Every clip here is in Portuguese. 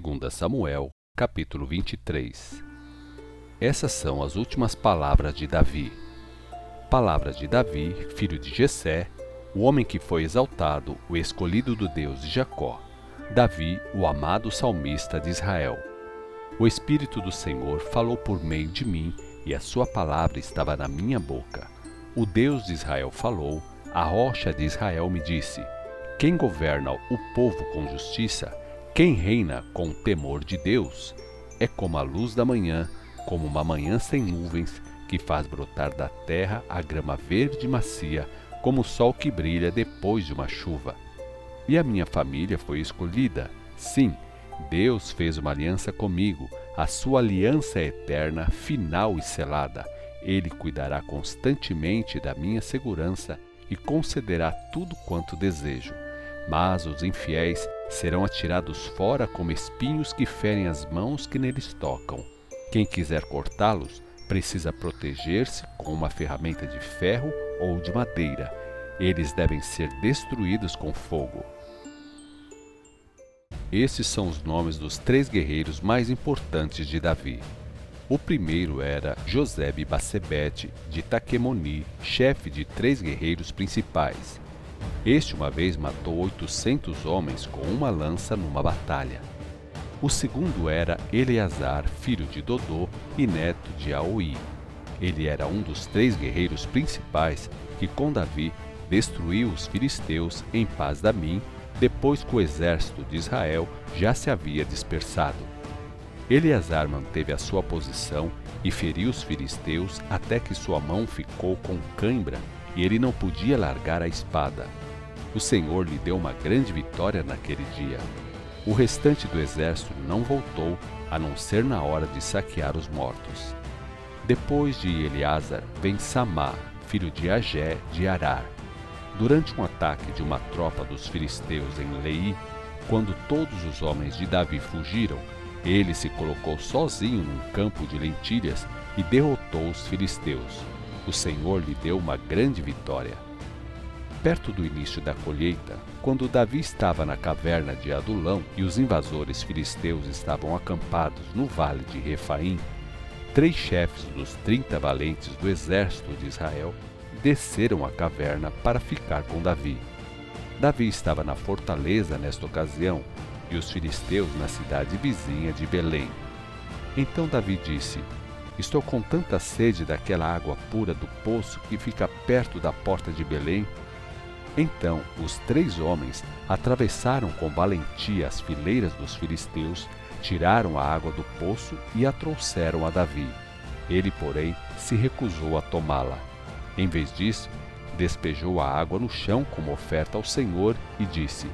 2 Samuel, capítulo 23 Essas são as últimas palavras de Davi. Palavras de Davi, filho de Jessé, o homem que foi exaltado, o escolhido do Deus de Jacó. Davi, o amado salmista de Israel. O Espírito do Senhor falou por meio de mim, e a sua palavra estava na minha boca. O Deus de Israel falou, a rocha de Israel me disse: Quem governa o povo com justiça, quem reina com o temor de Deus, é como a luz da manhã, como uma manhã sem nuvens, que faz brotar da terra a grama verde macia, como o sol que brilha depois de uma chuva. E a minha família foi escolhida. Sim, Deus fez uma aliança comigo, a sua aliança é eterna, final e selada. Ele cuidará constantemente da minha segurança e concederá tudo quanto desejo. Mas os infiéis serão atirados fora como espinhos que ferem as mãos que neles tocam. Quem quiser cortá-los precisa proteger-se com uma ferramenta de ferro ou de madeira. Eles devem ser destruídos com fogo. Esses são os nomes dos três guerreiros mais importantes de Davi. O primeiro era Josebe Bassebete de Taquemoni, chefe de três guerreiros principais. Este uma vez matou 800 homens com uma lança numa batalha. O segundo era Eleazar, filho de Dodô e neto de Aoi. Ele era um dos três guerreiros principais que com Davi destruiu os filisteus em paz da mim, depois que o exército de Israel já se havia dispersado. Eleazar manteve a sua posição e feriu os filisteus até que sua mão ficou com cãibra e ele não podia largar a espada. O Senhor lhe deu uma grande vitória naquele dia. O restante do exército não voltou, a não ser na hora de saquear os mortos. Depois de Eleazar vem Samá, filho de Agé de Arar. Durante um ataque de uma tropa dos filisteus em Lei, quando todos os homens de Davi fugiram, ele se colocou sozinho num campo de lentilhas e derrotou os filisteus. O Senhor lhe deu uma grande vitória. Perto do início da colheita, quando Davi estava na caverna de Adulão e os invasores filisteus estavam acampados no vale de Refaim, três chefes dos trinta valentes do exército de Israel desceram a caverna para ficar com Davi. Davi estava na fortaleza nesta ocasião e os filisteus na cidade vizinha de Belém. Então Davi disse: Estou com tanta sede daquela água pura do poço que fica perto da porta de Belém então os três homens atravessaram com valentia as fileiras dos filisteus, tiraram a água do poço e a trouxeram a Davi. Ele, porém, se recusou a tomá-la. Em vez disso, despejou a água no chão como oferta ao Senhor e disse: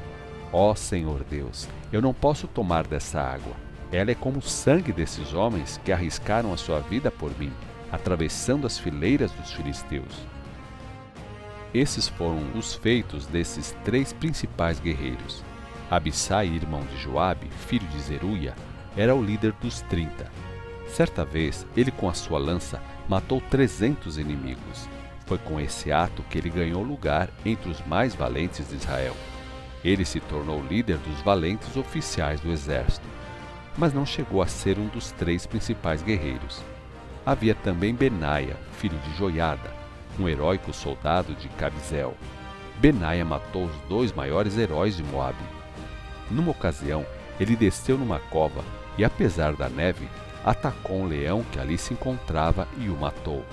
Ó oh, Senhor Deus, eu não posso tomar dessa água. Ela é como o sangue desses homens que arriscaram a sua vida por mim, atravessando as fileiras dos filisteus. Esses foram os feitos desses três principais guerreiros. Abissai, irmão de Joabe, filho de Zeruia, era o líder dos trinta. Certa vez, ele com a sua lança matou trezentos inimigos. Foi com esse ato que ele ganhou lugar entre os mais valentes de Israel. Ele se tornou líder dos valentes oficiais do exército, mas não chegou a ser um dos três principais guerreiros. Havia também Benaia, filho de Joiada, um heróico soldado de Cabizel. Benaia matou os dois maiores heróis de Moabe. Numa ocasião, ele desceu numa cova e, apesar da neve, atacou um leão que ali se encontrava e o matou.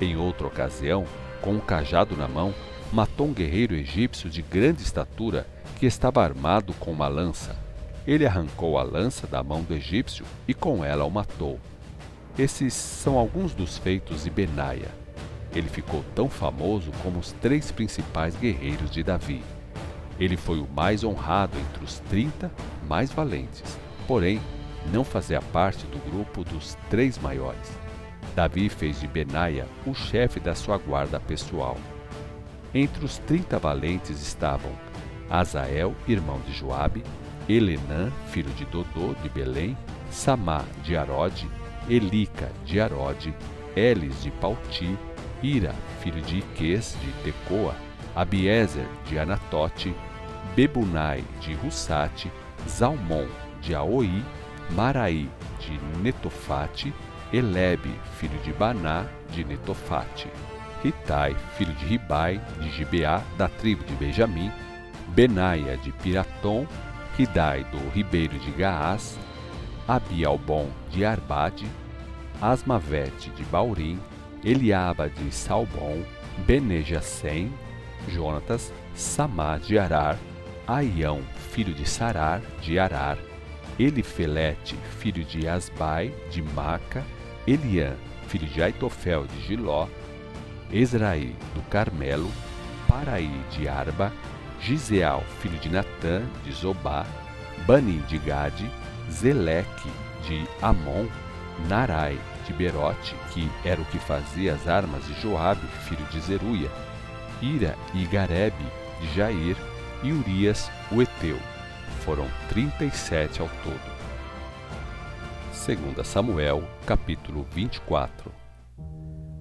Em outra ocasião, com um cajado na mão, matou um guerreiro egípcio de grande estatura que estava armado com uma lança. Ele arrancou a lança da mão do egípcio e com ela o matou. Esses são alguns dos feitos de Benaia. Ele ficou tão famoso como os três principais guerreiros de Davi. Ele foi o mais honrado entre os trinta mais valentes, porém não fazia parte do grupo dos três maiores. Davi fez de Benaia o chefe da sua guarda pessoal. Entre os trinta valentes estavam Azael, irmão de Joabe, Elenã, filho de Dodô, de Belém, Samá, de Arode, Elica, de Arode, Elis, de Pauti, Ira, filho de Iques, de Tecoa, Abiezer, de Anatote, Bebunai, de Russate, Zalmon, de Aoi, Maraí de Netofate, Elebe, filho de Baná, de Netofate, Ritai, filho de Ribai, de Gibeá, da tribo de Benjamim, Benaia de Piratom, Ridai do ribeiro de Gaás, Abialbon de Arbade, Asmavete de Baurim, Eliaba de Salbon, Benejacém, Jonatas, Samá de Arar, Aião, filho de Sarar, de Arar, Elifelete, filho de Asbai, de Maca, Eliã, filho de Aitofel, de Giló, Ezraí, do Carmelo, Paraí, de Arba, Giseal, filho de Natã, de Zobá, Bani, de Gade, Zeleque, de Amon, Narai, de Berote, que era o que fazia as armas de Joabe, filho de Zeruia, Ira e Garebe, de Jair, e Urias, o Eteu. Foram trinta e sete ao todo. 2 Samuel, capítulo 24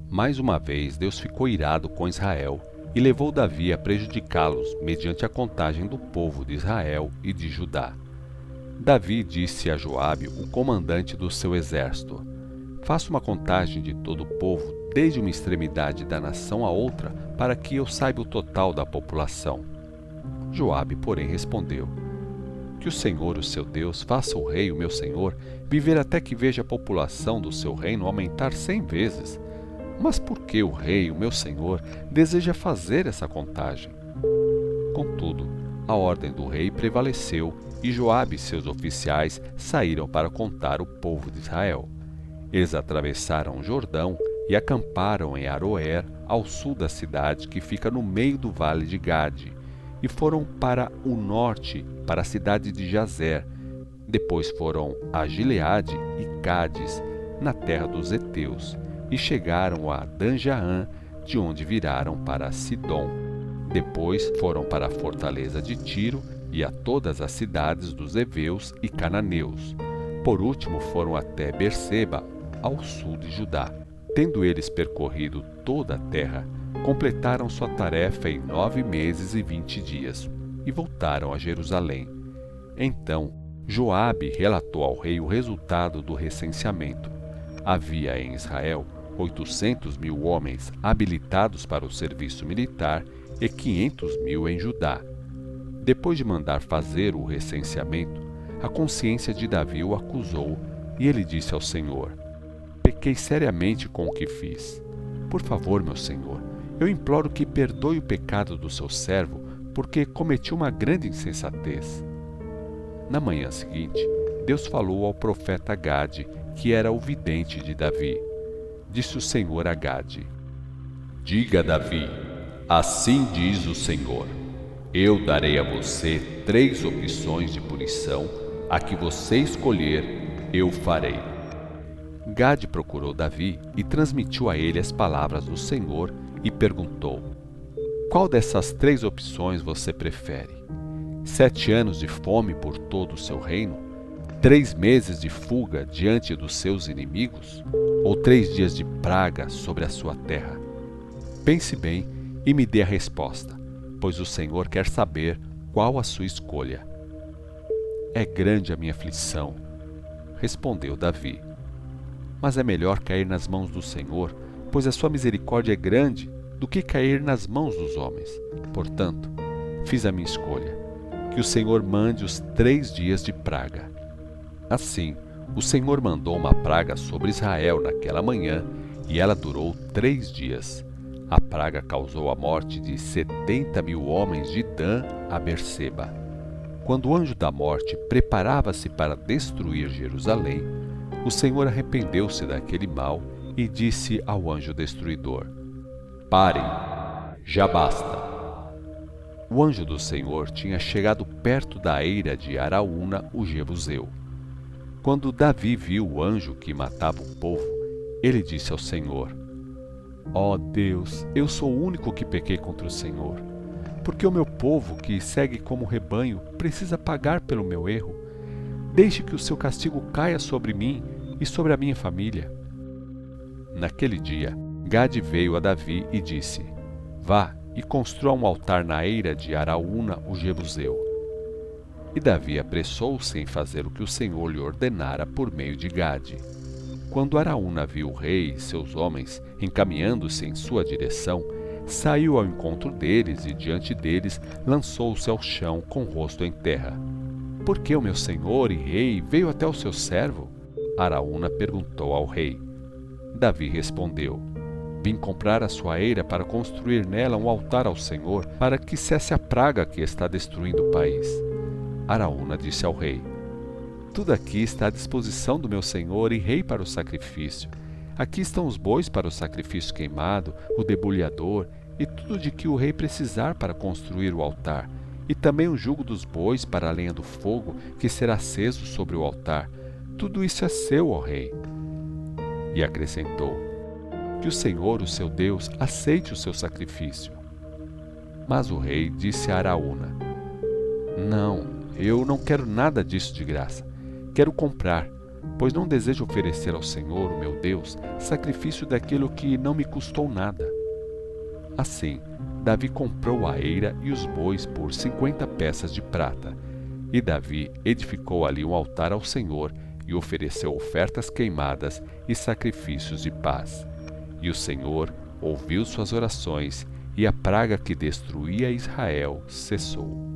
Mais uma vez Deus ficou irado com Israel e levou Davi a prejudicá-los mediante a contagem do povo de Israel e de Judá. Davi disse a Joabe, o comandante do seu exército: Faça uma contagem de todo o povo, desde uma extremidade da nação a outra, para que eu saiba o total da população. Joabe, porém, respondeu: Que o Senhor, o seu Deus, faça o rei, o meu senhor, viver até que veja a população do seu reino aumentar cem vezes. Mas por que o rei, o meu senhor, deseja fazer essa contagem? Contudo, a ordem do rei prevaleceu e Joabe e seus oficiais saíram para contar o povo de Israel. Eles atravessaram o Jordão e acamparam em Aroer, ao sul da cidade que fica no meio do vale de Gade, e foram para o norte, para a cidade de Jazer. Depois foram a Gileade e Cádiz, na terra dos Eteus, e chegaram a Danjaã, de onde viraram para Sidom. Depois foram para a fortaleza de Tiro e a todas as cidades dos Eveus e Cananeus. Por último foram até Berseba, ao sul de Judá. Tendo eles percorrido toda a terra, completaram sua tarefa em nove meses e vinte dias e voltaram a Jerusalém. Então Joabe relatou ao rei o resultado do recenseamento. Havia em Israel oitocentos mil homens habilitados para o serviço militar e quinhentos mil em Judá. Depois de mandar fazer o recenseamento, a consciência de Davi o acusou e ele disse ao Senhor: pequei seriamente com o que fiz. Por favor, meu senhor, eu imploro que perdoe o pecado do seu servo, porque cometi uma grande insensatez. Na manhã seguinte, Deus falou ao profeta Gade, que era o vidente de Davi. Disse o Senhor a Gade: Diga Davi: Assim diz o Senhor: Eu darei a você três opções de punição, a que você escolher, eu farei. Gade procurou Davi e transmitiu a ele as palavras do Senhor e perguntou: Qual dessas três opções você prefere? Sete anos de fome por todo o seu reino? Três meses de fuga diante dos seus inimigos? Ou três dias de praga sobre a sua terra? Pense bem e me dê a resposta, pois o Senhor quer saber qual a sua escolha. É grande a minha aflição, respondeu Davi mas é melhor cair nas mãos do Senhor, pois a sua misericórdia é grande, do que cair nas mãos dos homens. Portanto, fiz a minha escolha: que o Senhor mande os três dias de praga. Assim, o Senhor mandou uma praga sobre Israel naquela manhã, e ela durou três dias. A praga causou a morte de setenta mil homens de Dan a Berseba. Quando o anjo da morte preparava-se para destruir Jerusalém, o Senhor arrependeu-se daquele mal e disse ao anjo destruidor: Parem, já basta. O anjo do Senhor tinha chegado perto da eira de Araúna, o Jebuseu. Quando Davi viu o anjo que matava o povo, ele disse ao Senhor: Ó oh Deus, eu sou o único que pequei contra o Senhor. Porque o meu povo, que segue como rebanho, precisa pagar pelo meu erro. Deixe que o seu castigo caia sobre mim e sobre a minha família. Naquele dia, Gade veio a Davi e disse: Vá e construa um altar na eira de Araúna, o Jebuseu. E Davi apressou-se em fazer o que o Senhor lhe ordenara por meio de Gade. Quando Araúna viu o rei e seus homens encaminhando-se em sua direção, saiu ao encontro deles e diante deles lançou-se ao chão com o rosto em terra. Por que o meu senhor e rei veio até o seu servo? Araúna perguntou ao rei. Davi respondeu: Vim comprar a sua eira para construir nela um altar ao Senhor, para que cesse a praga que está destruindo o país. Araúna disse ao rei: Tudo aqui está à disposição do meu senhor e rei para o sacrifício. Aqui estão os bois para o sacrifício queimado, o debulhador e tudo de que o rei precisar para construir o altar, e também o jugo dos bois para a lenha do fogo que será aceso sobre o altar. Tudo isso é seu, ó rei. E acrescentou: Que o Senhor, o seu Deus, aceite o seu sacrifício. Mas o rei disse a Araúna: Não, eu não quero nada disso de graça. Quero comprar pois não desejo oferecer ao Senhor, o meu Deus, sacrifício daquilo que não me custou nada. Assim, Davi comprou a eira e os bois por cinquenta peças de prata. E Davi edificou ali um altar ao Senhor e ofereceu ofertas queimadas e sacrifícios de paz. E o Senhor ouviu suas orações, e a praga que destruía Israel cessou.